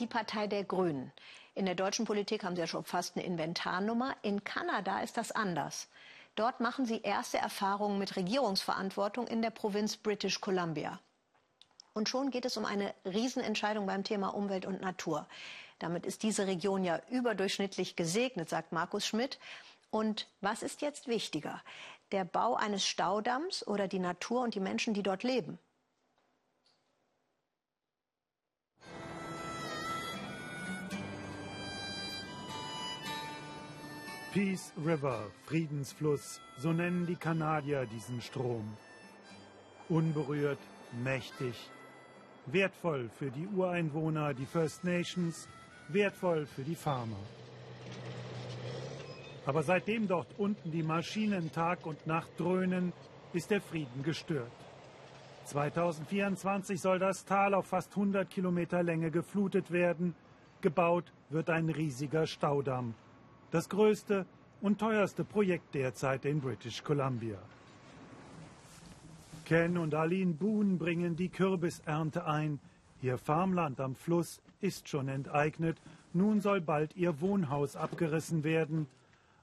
die Partei der Grünen. In der deutschen Politik haben sie ja schon fast eine Inventarnummer. In Kanada ist das anders. Dort machen sie erste Erfahrungen mit Regierungsverantwortung in der Provinz British Columbia. Und schon geht es um eine Riesenentscheidung beim Thema Umwelt und Natur. Damit ist diese Region ja überdurchschnittlich gesegnet, sagt Markus Schmidt. Und was ist jetzt wichtiger? Der Bau eines Staudamms oder die Natur und die Menschen, die dort leben? Peace River, Friedensfluss, so nennen die Kanadier diesen Strom. Unberührt, mächtig, wertvoll für die Ureinwohner, die First Nations, wertvoll für die Farmer. Aber seitdem dort unten die Maschinen Tag und Nacht dröhnen, ist der Frieden gestört. 2024 soll das Tal auf fast 100 Kilometer Länge geflutet werden. Gebaut wird ein riesiger Staudamm. Das größte und teuerste Projekt derzeit in British Columbia. Ken und Aline Boone bringen die Kürbisernte ein. Ihr Farmland am Fluss ist schon enteignet. Nun soll bald ihr Wohnhaus abgerissen werden.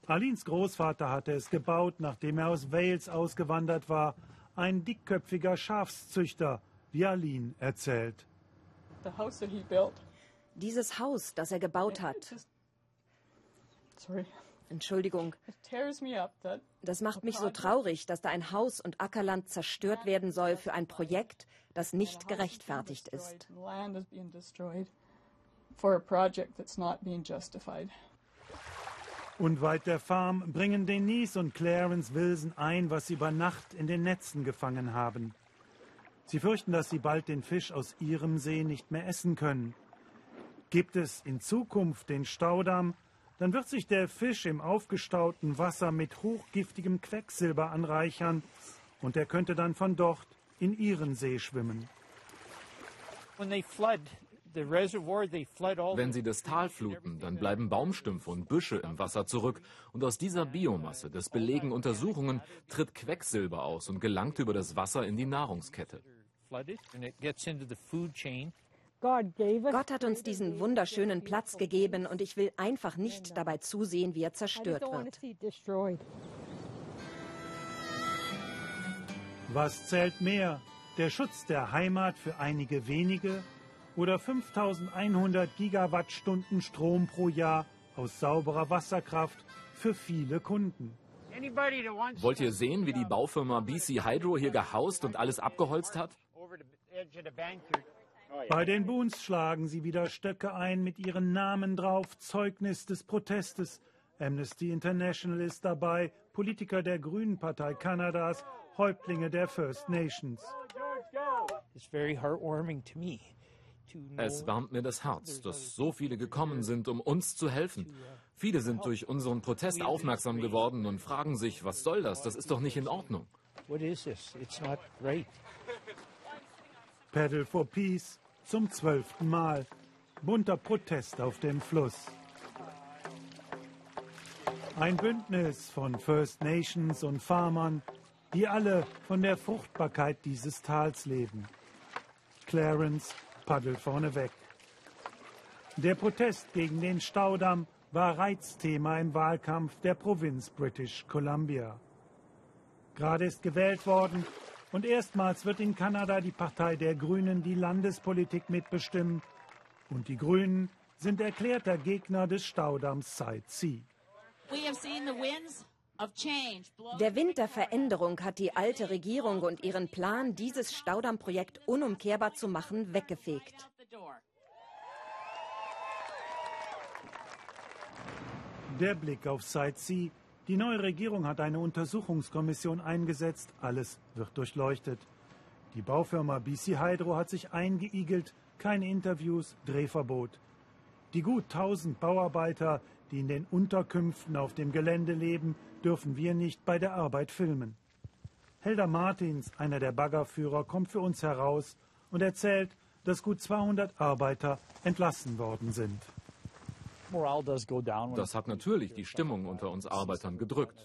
Alins Großvater hatte es gebaut, nachdem er aus Wales ausgewandert war. Ein dickköpfiger Schafszüchter, wie Aline erzählt. Dieses Haus, das er gebaut hat, Entschuldigung. Das macht mich so traurig, dass da ein Haus und Ackerland zerstört werden soll für ein Projekt, das nicht gerechtfertigt ist. Unweit der Farm bringen Denise und Clarence Wilson ein, was sie über Nacht in den Netzen gefangen haben. Sie fürchten, dass sie bald den Fisch aus ihrem See nicht mehr essen können. Gibt es in Zukunft den Staudamm, dann wird sich der Fisch im aufgestauten Wasser mit hochgiftigem Quecksilber anreichern und er könnte dann von dort in ihren See schwimmen. Wenn sie das Tal fluten, dann bleiben Baumstümpfe und Büsche im Wasser zurück und aus dieser Biomasse, das belegen Untersuchungen, tritt Quecksilber aus und gelangt über das Wasser in die Nahrungskette. Gott hat uns diesen wunderschönen Platz gegeben und ich will einfach nicht dabei zusehen, wie er zerstört wird. Was zählt mehr? Der Schutz der Heimat für einige wenige oder 5100 Gigawattstunden Strom pro Jahr aus sauberer Wasserkraft für viele Kunden? Wollt ihr sehen, wie die Baufirma BC Hydro hier gehaust und alles abgeholzt hat? Bei den Boons schlagen sie wieder Stöcke ein mit ihren Namen drauf, Zeugnis des Protestes. Amnesty International ist dabei, Politiker der Grünen Partei Kanadas, Häuptlinge der First Nations. Es warmt mir das Herz, dass so viele gekommen sind, um uns zu helfen. Viele sind durch unseren Protest aufmerksam geworden und fragen sich, was soll das? Das ist doch nicht in Ordnung. Paddle for Peace zum zwölften Mal. Bunter Protest auf dem Fluss. Ein Bündnis von First Nations und Farmern, die alle von der Fruchtbarkeit dieses Tals leben. Clarence paddelt vorneweg. Der Protest gegen den Staudamm war Reizthema im Wahlkampf der Provinz British Columbia. Gerade ist gewählt worden und erstmals wird in Kanada die Partei der Grünen die Landespolitik mitbestimmen. Und die Grünen sind erklärter Gegner des Staudamms Side C. Der Wind der Veränderung hat die alte Regierung und ihren Plan, dieses Staudammprojekt unumkehrbar zu machen, weggefegt. Der Blick auf Side C die neue Regierung hat eine Untersuchungskommission eingesetzt. Alles wird durchleuchtet. Die Baufirma BC Hydro hat sich eingeigelt. Keine Interviews, Drehverbot. Die gut 1000 Bauarbeiter, die in den Unterkünften auf dem Gelände leben, dürfen wir nicht bei der Arbeit filmen. Helder Martins, einer der Baggerführer, kommt für uns heraus und erzählt, dass gut 200 Arbeiter entlassen worden sind. Das hat natürlich die Stimmung unter uns Arbeitern gedrückt.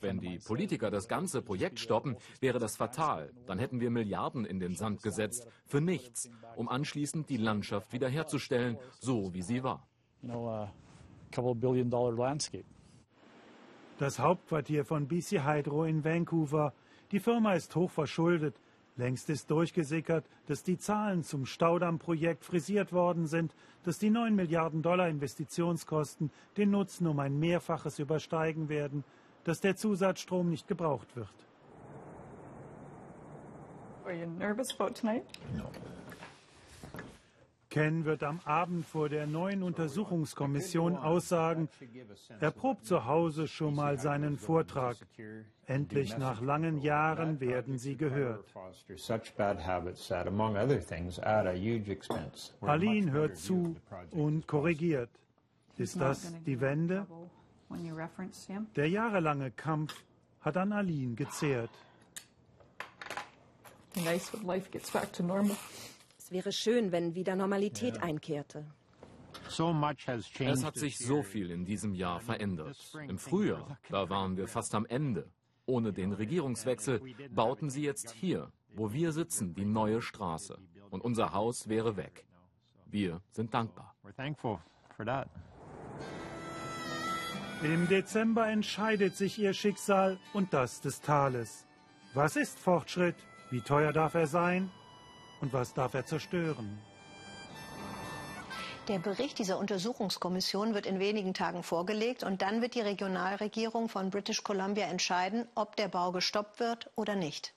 Wenn die Politiker das ganze Projekt stoppen, wäre das fatal. Dann hätten wir Milliarden in den Sand gesetzt, für nichts, um anschließend die Landschaft wiederherzustellen, so wie sie war. Das Hauptquartier von BC Hydro in Vancouver. Die Firma ist hoch verschuldet. Längst ist durchgesickert, dass die Zahlen zum Staudammprojekt frisiert worden sind, dass die 9 Milliarden Dollar Investitionskosten den Nutzen um ein Mehrfaches übersteigen werden, dass der Zusatzstrom nicht gebraucht wird. Are you nervous about tonight? No. Ken wird am Abend vor der neuen Untersuchungskommission aussagen, er probt zu Hause schon mal seinen Vortrag. Endlich nach langen Jahren werden sie gehört. Aline hört zu und korrigiert. Ist das die Wende? Der jahrelange Kampf hat an Aline gezehrt. Nice when life gets back to normal. Es wäre schön, wenn wieder Normalität einkehrte. Es hat sich so viel in diesem Jahr verändert. Im Frühjahr, da waren wir fast am Ende. Ohne den Regierungswechsel bauten sie jetzt hier, wo wir sitzen, die neue Straße. Und unser Haus wäre weg. Wir sind dankbar. Im Dezember entscheidet sich ihr Schicksal und das des Tales. Was ist Fortschritt? Wie teuer darf er sein? Und was darf er zerstören? Der Bericht dieser Untersuchungskommission wird in wenigen Tagen vorgelegt und dann wird die Regionalregierung von British Columbia entscheiden, ob der Bau gestoppt wird oder nicht.